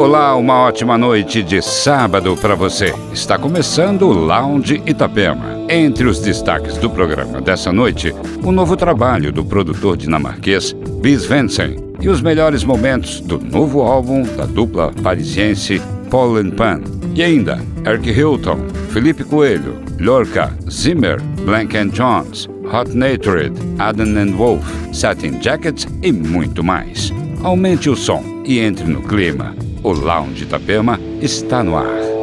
Olá, uma ótima noite de sábado para você. Está começando o Lounge Itapema. Entre os destaques do programa dessa noite, o novo trabalho do produtor dinamarquês Bis Vensen e os melhores momentos do novo álbum da dupla parisiense Paul and Pan. E ainda Eric Hilton, Felipe Coelho, Lorca, Zimmer, Blank and Jones, Hot Natured, Adam and Wolf, Satin Jackets e muito mais. Aumente o som e entre no clima. O Lounge Itapema está no ar.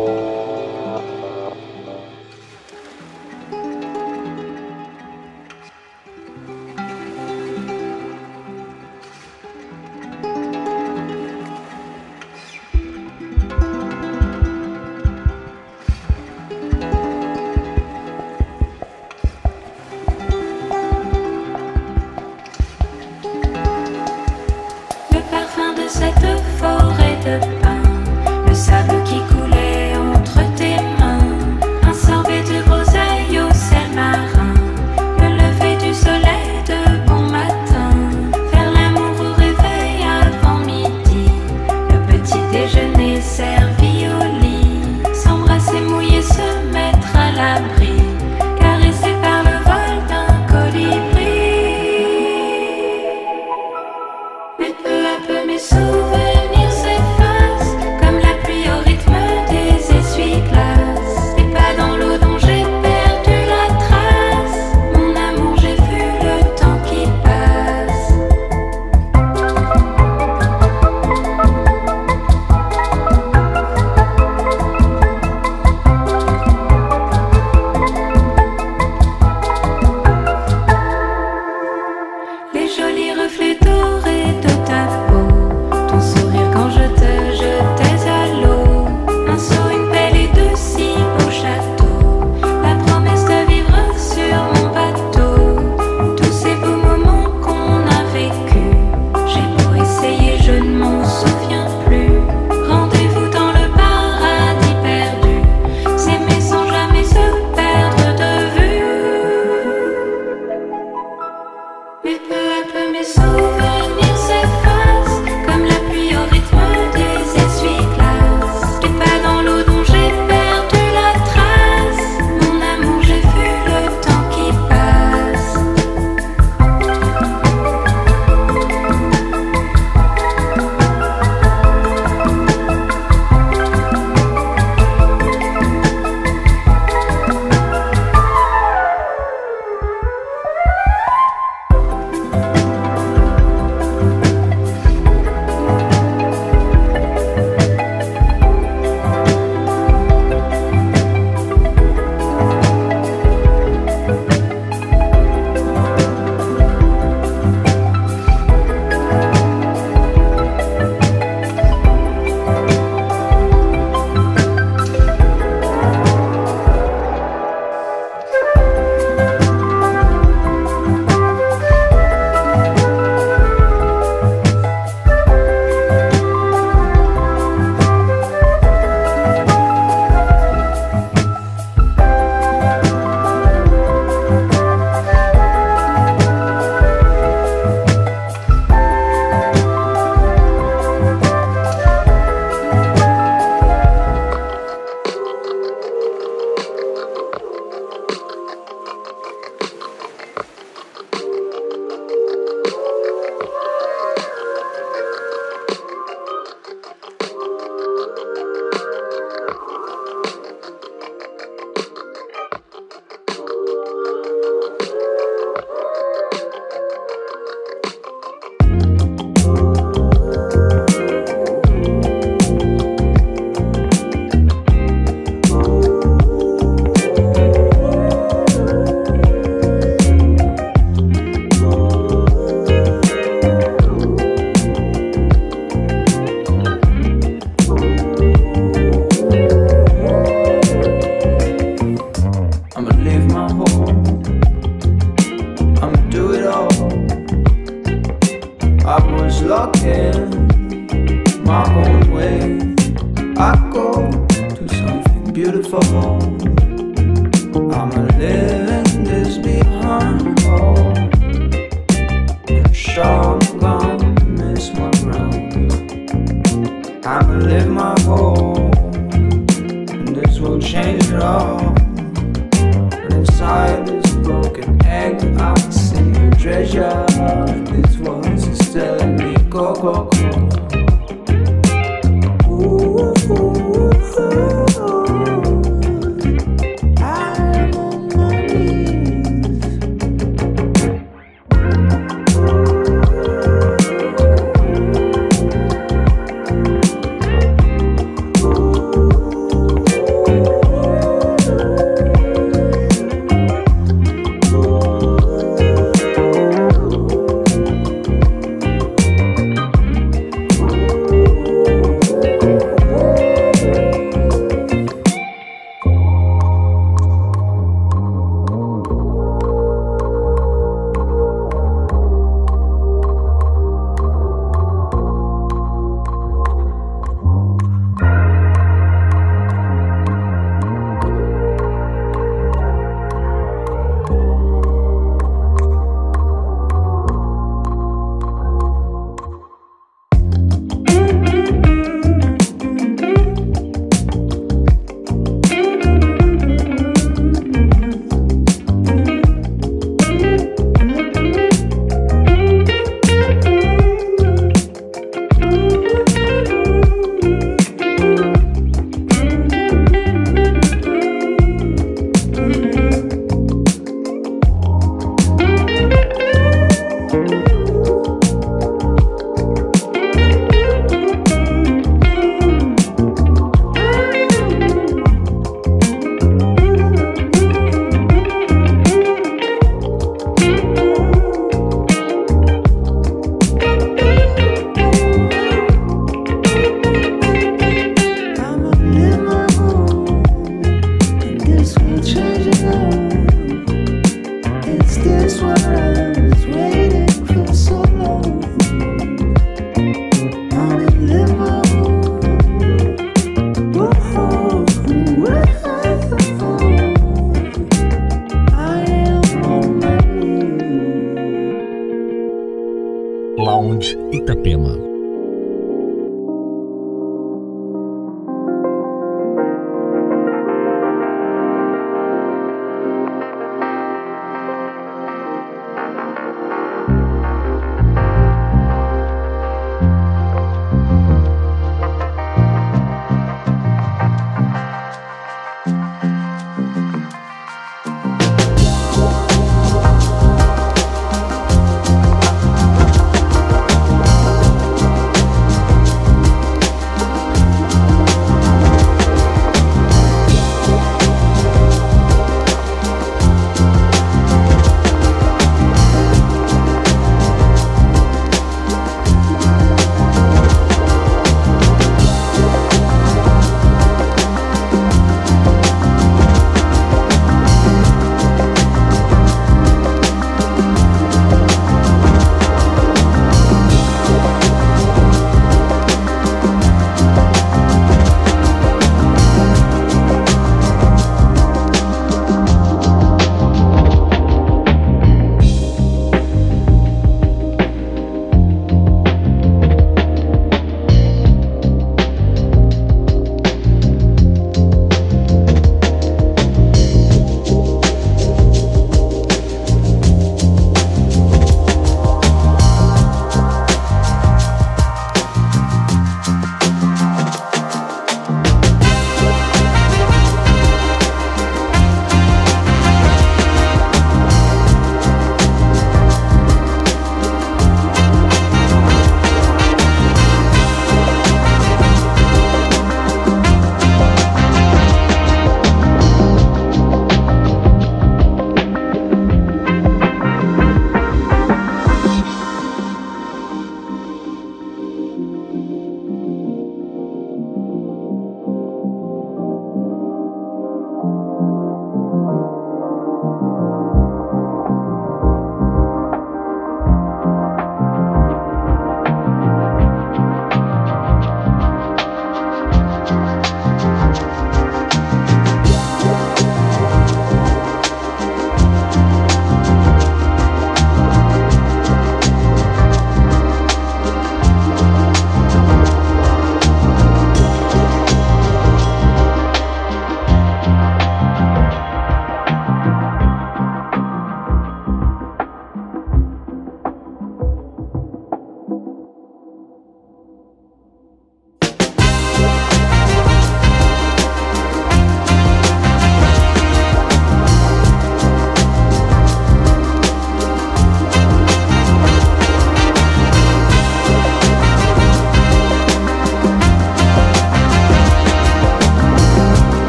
Lounge Itapema.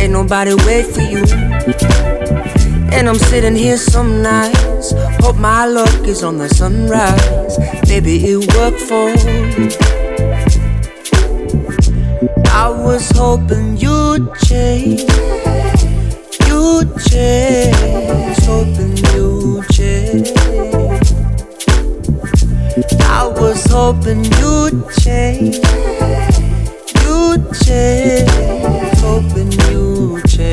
ain't nobody wait for you. And I'm sitting here some nights. Hope my luck is on the sunrise. Maybe it worked for you. I was hoping you'd change. You'd change. Hoping you'd change. I was hoping you'd change. You'd change.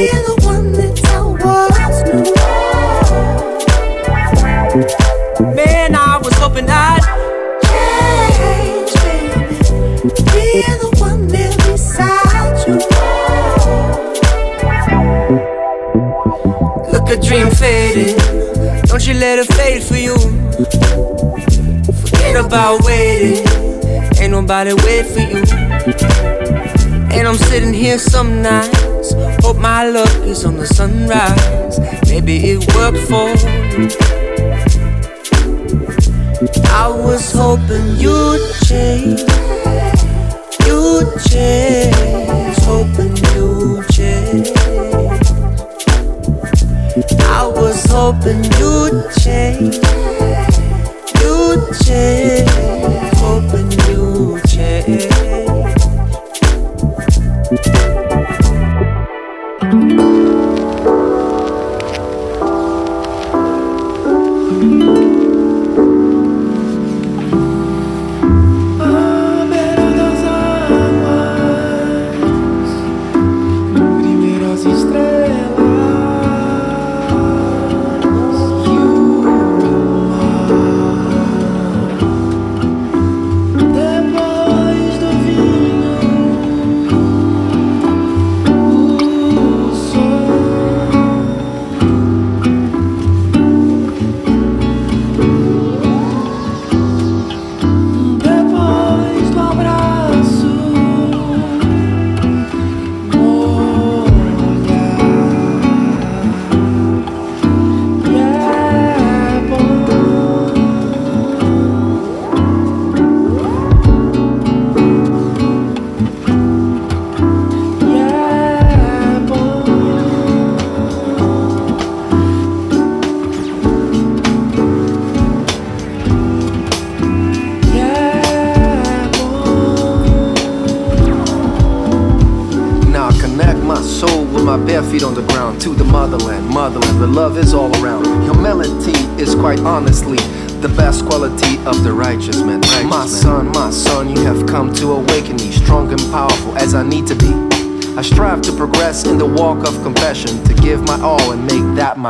Be the one that I was new. Man, I was hoping I'd change, baby. Be the one there beside you. Look a dream fading. Don't you let it fade for you. Forget about waiting. Ain't nobody wait for you. And I'm sitting here some nights. Hope my luck is on the sunrise. Maybe it worked for you. I was hoping you'd change. You'd change. Hoping you'd change. I was hoping you'd change. You'd change. Hoping you'd change.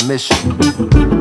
My mission.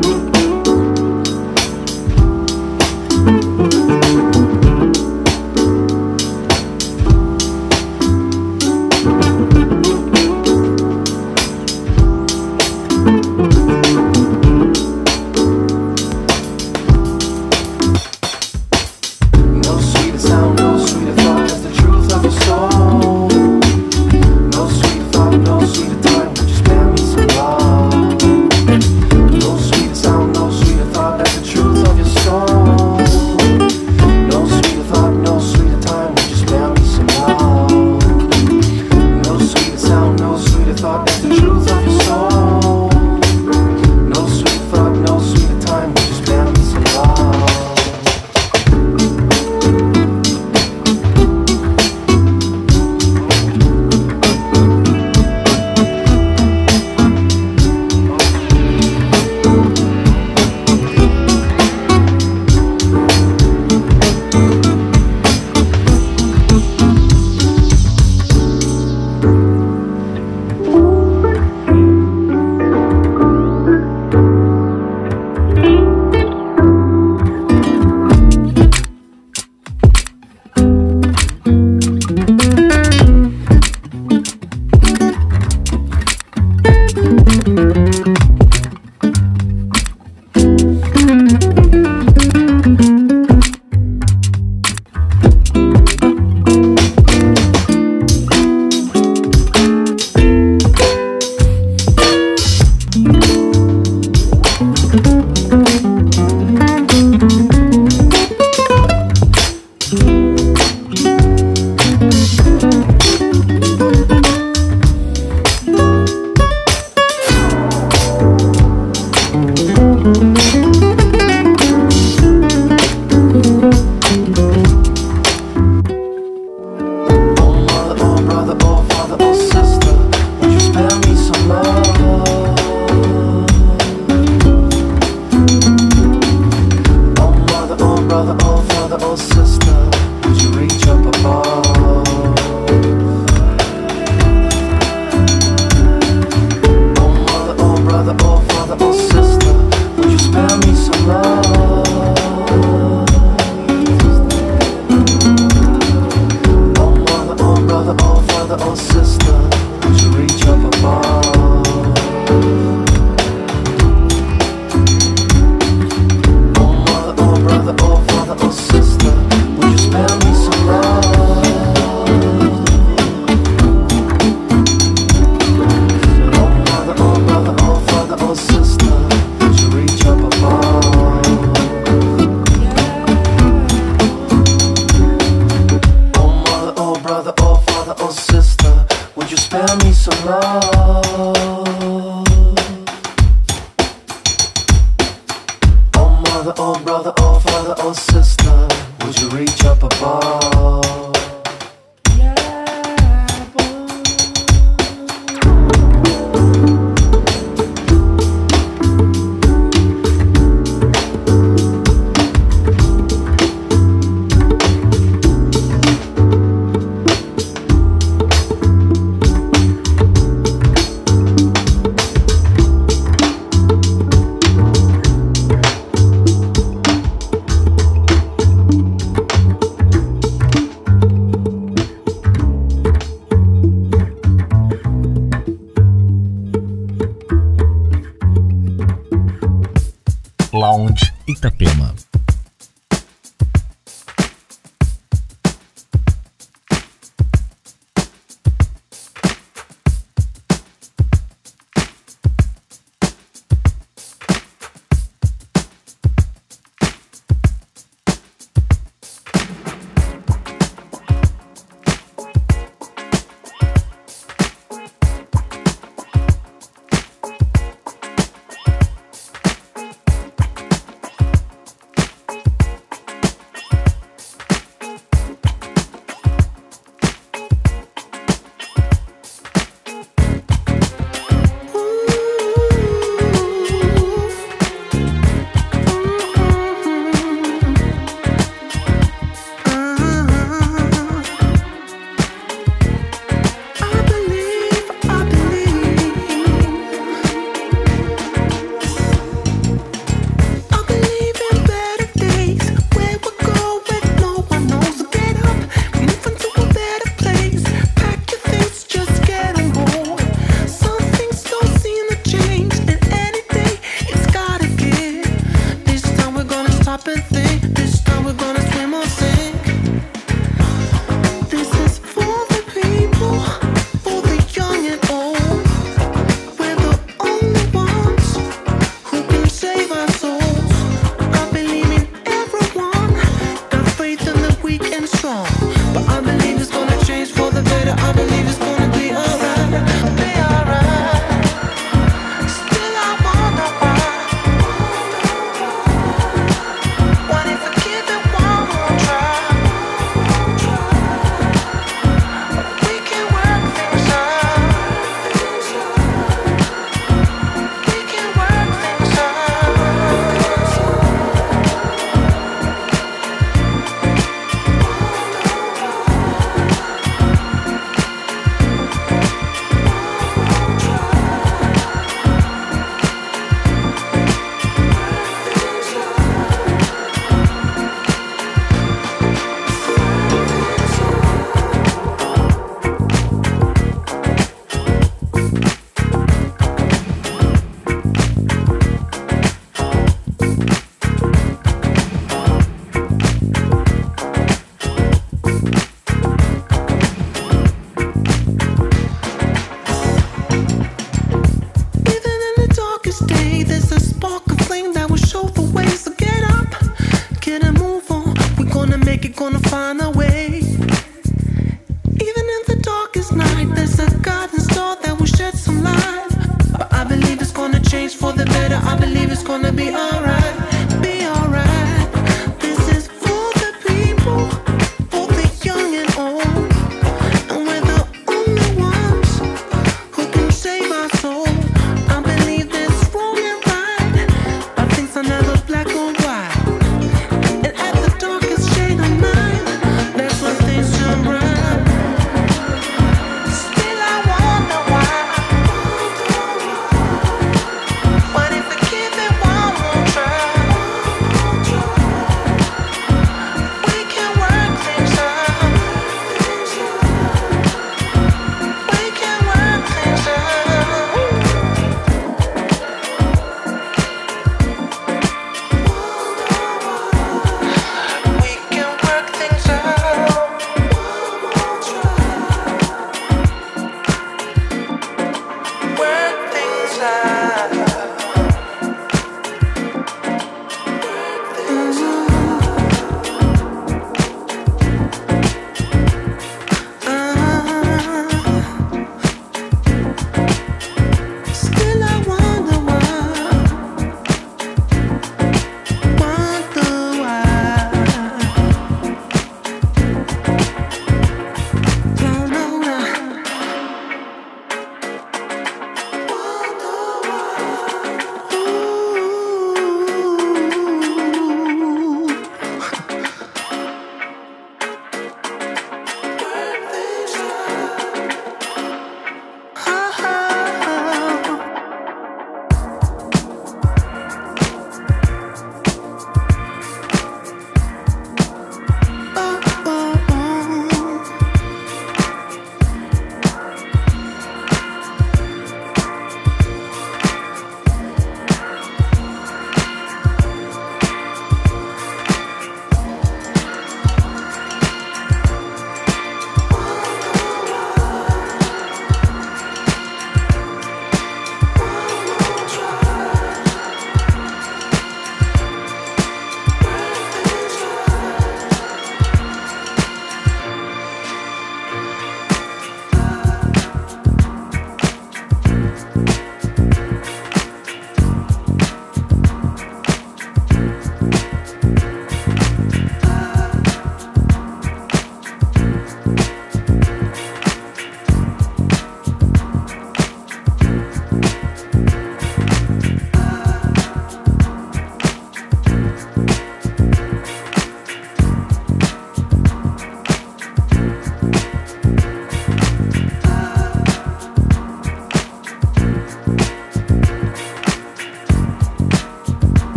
Lounge Itapema.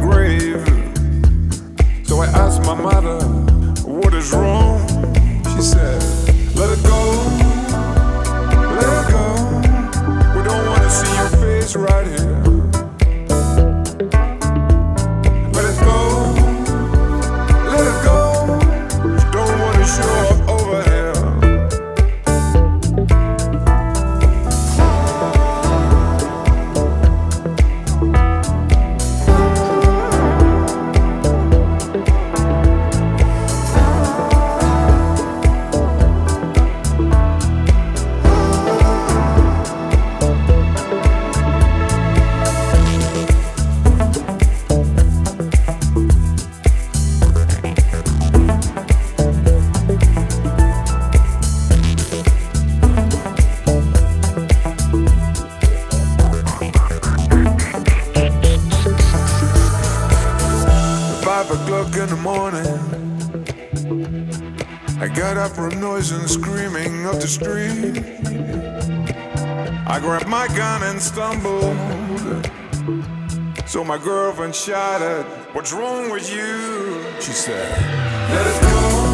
grave. So I asked my mother, What is wrong? She said, Let it go, let it go. We don't want to see your face right and stumbled. So my girlfriend shouted, What's wrong with you? She said, Let it go.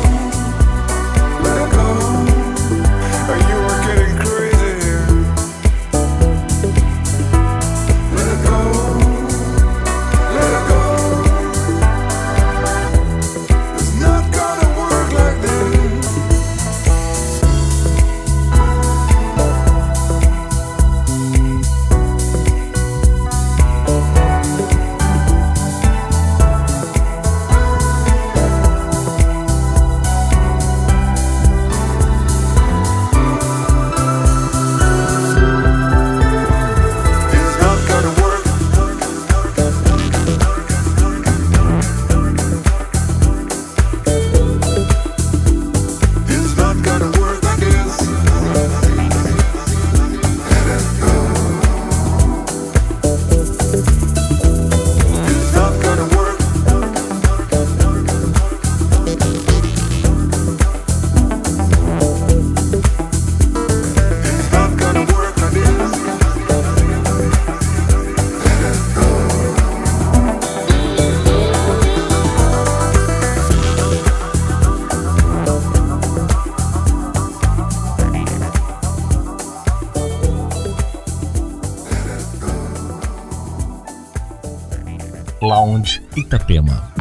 Itapema.